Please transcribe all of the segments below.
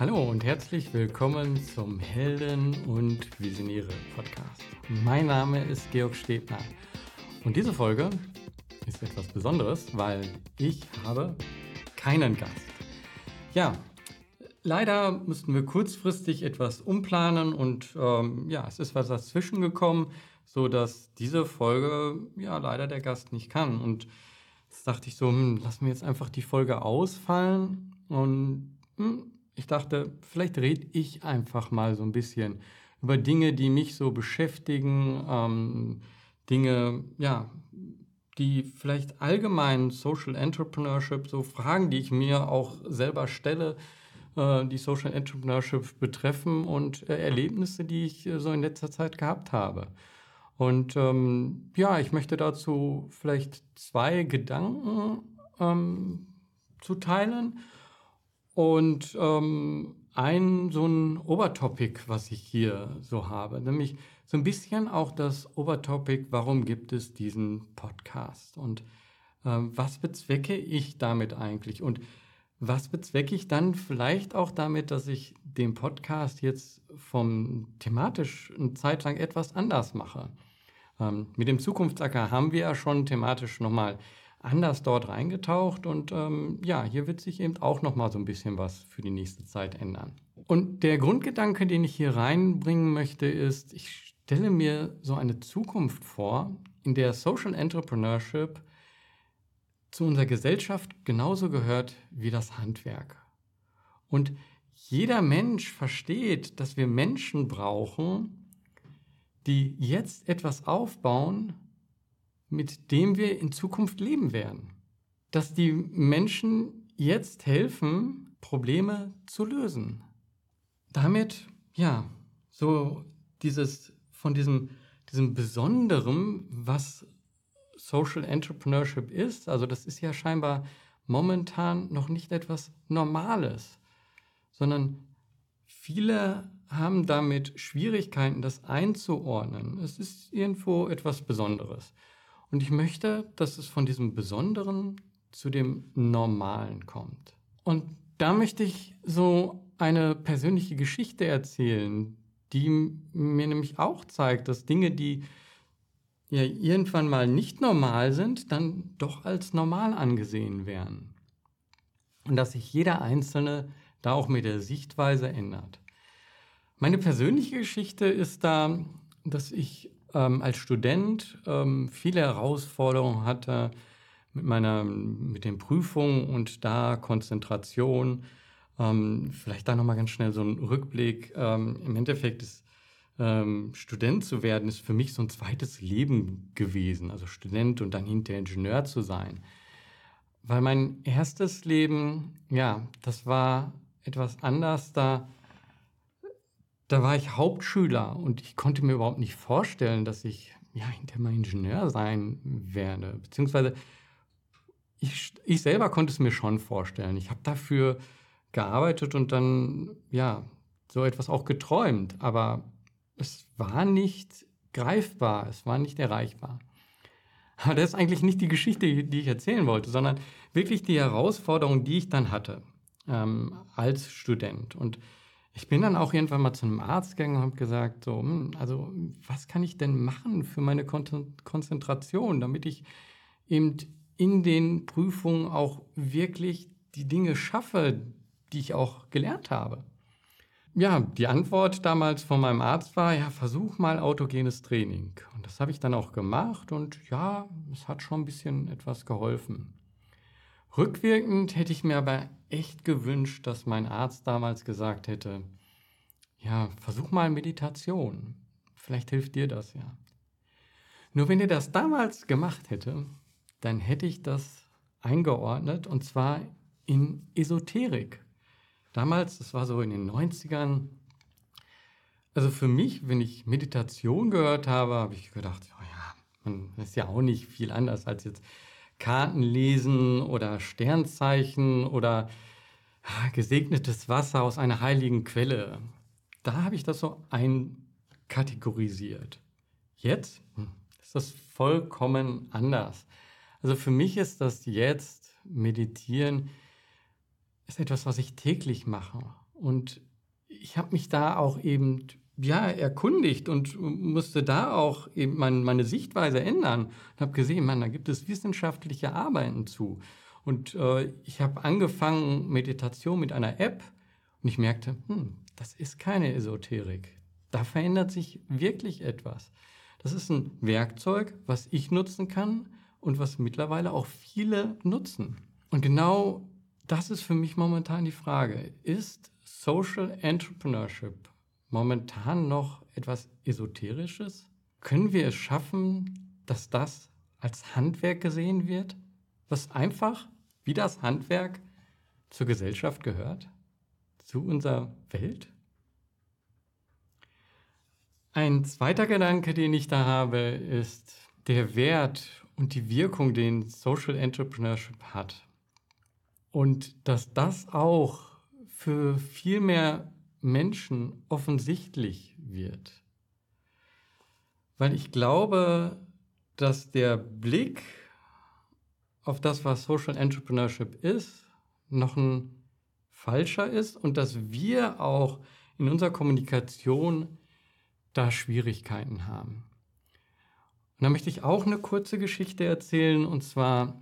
Hallo und herzlich willkommen zum Helden und Visionäre Podcast. Mein Name ist Georg Stebner und diese Folge ist etwas Besonderes, weil ich habe keinen Gast. Ja, leider mussten wir kurzfristig etwas umplanen und ähm, ja, es ist was dazwischen gekommen, so dass diese Folge ja leider der Gast nicht kann und jetzt dachte ich so, hm, lassen wir jetzt einfach die Folge ausfallen und ich dachte, vielleicht rede ich einfach mal so ein bisschen über Dinge, die mich so beschäftigen, ähm, Dinge, ja, die vielleicht allgemein Social Entrepreneurship, so Fragen, die ich mir auch selber stelle, äh, die Social Entrepreneurship betreffen und äh, Erlebnisse, die ich äh, so in letzter Zeit gehabt habe. Und ähm, ja, ich möchte dazu vielleicht zwei Gedanken ähm, zu teilen und ähm, ein so ein Obertopic, was ich hier so habe, nämlich so ein bisschen auch das Obertopic, warum gibt es diesen Podcast und ähm, was bezwecke ich damit eigentlich und was bezwecke ich dann vielleicht auch damit, dass ich den Podcast jetzt vom thematisch eine Zeit lang etwas anders mache. Ähm, mit dem Zukunftsacker haben wir ja schon thematisch nochmal anders dort reingetaucht und ähm, ja, hier wird sich eben auch noch mal so ein bisschen was für die nächste Zeit ändern. Und der Grundgedanke, den ich hier reinbringen möchte, ist, ich stelle mir so eine Zukunft vor, in der Social Entrepreneurship zu unserer Gesellschaft genauso gehört wie das Handwerk. Und jeder Mensch versteht, dass wir Menschen brauchen, die jetzt etwas aufbauen, mit dem wir in Zukunft leben werden. Dass die Menschen jetzt helfen, Probleme zu lösen. Damit, ja, so dieses, von diesem, diesem Besonderen, was Social Entrepreneurship ist, also das ist ja scheinbar momentan noch nicht etwas Normales, sondern viele haben damit Schwierigkeiten, das einzuordnen. Es ist irgendwo etwas Besonderes. Und ich möchte, dass es von diesem Besonderen zu dem Normalen kommt. Und da möchte ich so eine persönliche Geschichte erzählen, die mir nämlich auch zeigt, dass Dinge, die ja irgendwann mal nicht normal sind, dann doch als normal angesehen werden. Und dass sich jeder Einzelne da auch mit der Sichtweise ändert. Meine persönliche Geschichte ist da, dass ich ähm, als Student ähm, viele Herausforderungen hatte mit meiner, mit den Prüfungen und da Konzentration. Ähm, vielleicht da nochmal ganz schnell so ein Rückblick. Ähm, Im Endeffekt ist ähm, Student zu werden, ist für mich so ein zweites Leben gewesen. Also Student und dann hinter Ingenieur zu sein. Weil mein erstes Leben, ja, das war etwas anders. Da da war ich Hauptschüler und ich konnte mir überhaupt nicht vorstellen, dass ich ja hinterher mal Ingenieur sein werde. Beziehungsweise ich, ich selber konnte es mir schon vorstellen. Ich habe dafür gearbeitet und dann ja so etwas auch geträumt, aber es war nicht greifbar, es war nicht erreichbar. Aber das ist eigentlich nicht die Geschichte, die ich erzählen wollte, sondern wirklich die Herausforderung, die ich dann hatte ähm, als Student. Und ich bin dann auch irgendwann mal zu einem Arzt gegangen und habe gesagt, so, hm, also was kann ich denn machen für meine Konzentration, damit ich eben in den Prüfungen auch wirklich die Dinge schaffe, die ich auch gelernt habe. Ja, die Antwort damals von meinem Arzt war, ja, versuch mal autogenes Training. Und das habe ich dann auch gemacht und ja, es hat schon ein bisschen etwas geholfen. Rückwirkend hätte ich mir aber echt gewünscht, dass mein Arzt damals gesagt hätte, ja, versuch mal Meditation. Vielleicht hilft dir das ja. Nur wenn er das damals gemacht hätte, dann hätte ich das eingeordnet und zwar in Esoterik. Damals, das war so in den 90ern, also für mich, wenn ich Meditation gehört habe, habe ich gedacht, oh ja, man ist ja auch nicht viel anders als jetzt Karten lesen oder Sternzeichen oder gesegnetes Wasser aus einer heiligen Quelle. Da habe ich das so einkategorisiert. Jetzt hm, ist das vollkommen anders. Also für mich ist das jetzt Meditieren ist etwas, was ich täglich mache. Und ich habe mich da auch eben ja, erkundigt und musste da auch eben mein, meine Sichtweise ändern und habe gesehen, man, da gibt es wissenschaftliche Arbeiten zu. Und äh, ich habe angefangen, Meditation mit einer App und ich merkte, hm, das ist keine Esoterik. Da verändert sich wirklich etwas. Das ist ein Werkzeug, was ich nutzen kann und was mittlerweile auch viele nutzen. Und genau das ist für mich momentan die Frage. Ist Social Entrepreneurship momentan noch etwas Esoterisches? Können wir es schaffen, dass das als Handwerk gesehen wird, was einfach wie das Handwerk zur Gesellschaft gehört, zu unserer Welt? Ein zweiter Gedanke, den ich da habe, ist der Wert und die Wirkung, den Social Entrepreneurship hat. Und dass das auch für viel mehr Menschen offensichtlich wird. Weil ich glaube, dass der Blick auf das, was Social Entrepreneurship ist, noch ein falscher ist und dass wir auch in unserer Kommunikation da Schwierigkeiten haben. Und da möchte ich auch eine kurze Geschichte erzählen. Und zwar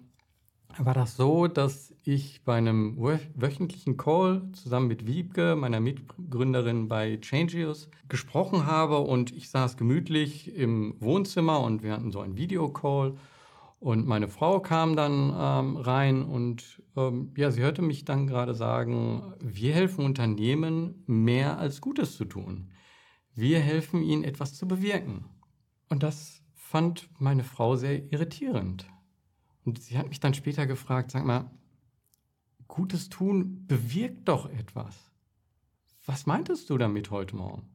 war das so, dass ich bei einem wöchentlichen Call zusammen mit Wiebke, meiner Mitgründerin bei Changeus, gesprochen habe und ich saß gemütlich im Wohnzimmer und wir hatten so einen Videocall und meine Frau kam dann ähm, rein und ähm, ja, sie hörte mich dann gerade sagen, wir helfen Unternehmen mehr als Gutes zu tun. Wir helfen ihnen etwas zu bewirken. Und das fand meine Frau sehr irritierend. Und sie hat mich dann später gefragt, sag mal, Gutes tun bewirkt doch etwas. Was meintest du damit heute Morgen?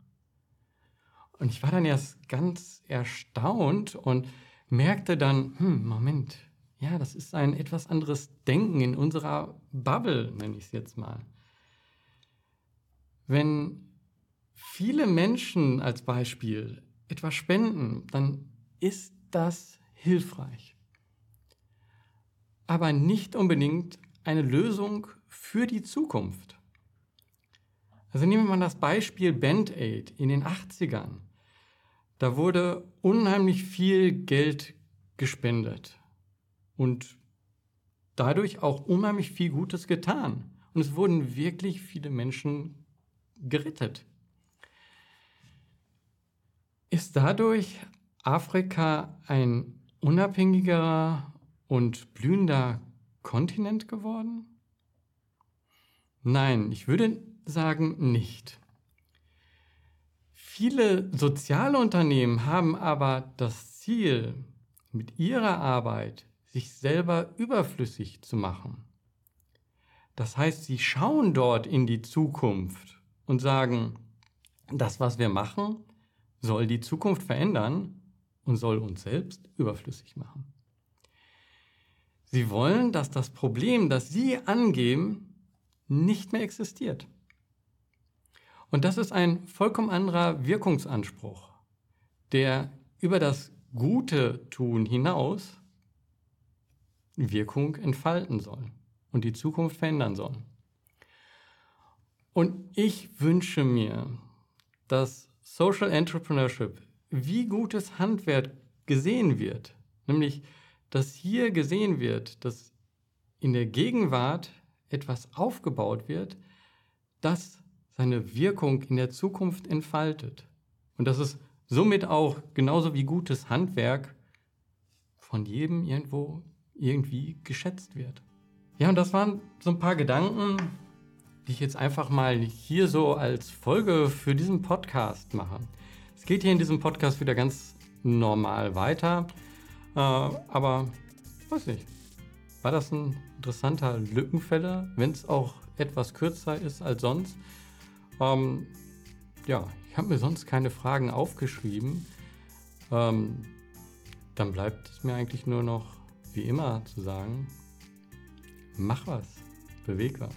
Und ich war dann erst ganz erstaunt und merkte dann, hm, Moment, ja, das ist ein etwas anderes Denken in unserer Bubble, nenne ich es jetzt mal. Wenn viele Menschen als Beispiel etwas spenden, dann ist das hilfreich aber nicht unbedingt eine Lösung für die Zukunft. Also nehmen wir mal das Beispiel Band-Aid in den 80ern. Da wurde unheimlich viel Geld gespendet und dadurch auch unheimlich viel Gutes getan. Und es wurden wirklich viele Menschen gerettet. Ist dadurch Afrika ein unabhängigerer und blühender Kontinent geworden? Nein, ich würde sagen nicht. Viele soziale Unternehmen haben aber das Ziel, mit ihrer Arbeit sich selber überflüssig zu machen. Das heißt, sie schauen dort in die Zukunft und sagen, das, was wir machen, soll die Zukunft verändern und soll uns selbst überflüssig machen. Sie wollen, dass das Problem, das Sie angeben, nicht mehr existiert. Und das ist ein vollkommen anderer Wirkungsanspruch, der über das Gute tun hinaus Wirkung entfalten soll und die Zukunft verändern soll. Und ich wünsche mir, dass Social Entrepreneurship wie gutes Handwerk gesehen wird, nämlich dass hier gesehen wird, dass in der Gegenwart etwas aufgebaut wird, das seine Wirkung in der Zukunft entfaltet. Und dass es somit auch genauso wie gutes Handwerk von jedem irgendwo irgendwie geschätzt wird. Ja, und das waren so ein paar Gedanken, die ich jetzt einfach mal hier so als Folge für diesen Podcast mache. Es geht hier in diesem Podcast wieder ganz normal weiter. Äh, aber weiß nicht. War das ein interessanter Lückenfeller, wenn es auch etwas kürzer ist als sonst? Ähm, ja, ich habe mir sonst keine Fragen aufgeschrieben. Ähm, dann bleibt es mir eigentlich nur noch, wie immer, zu sagen, mach was, beweg was.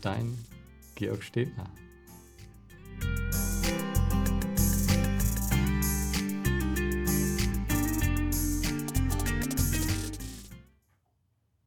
Dein Georg Stebner.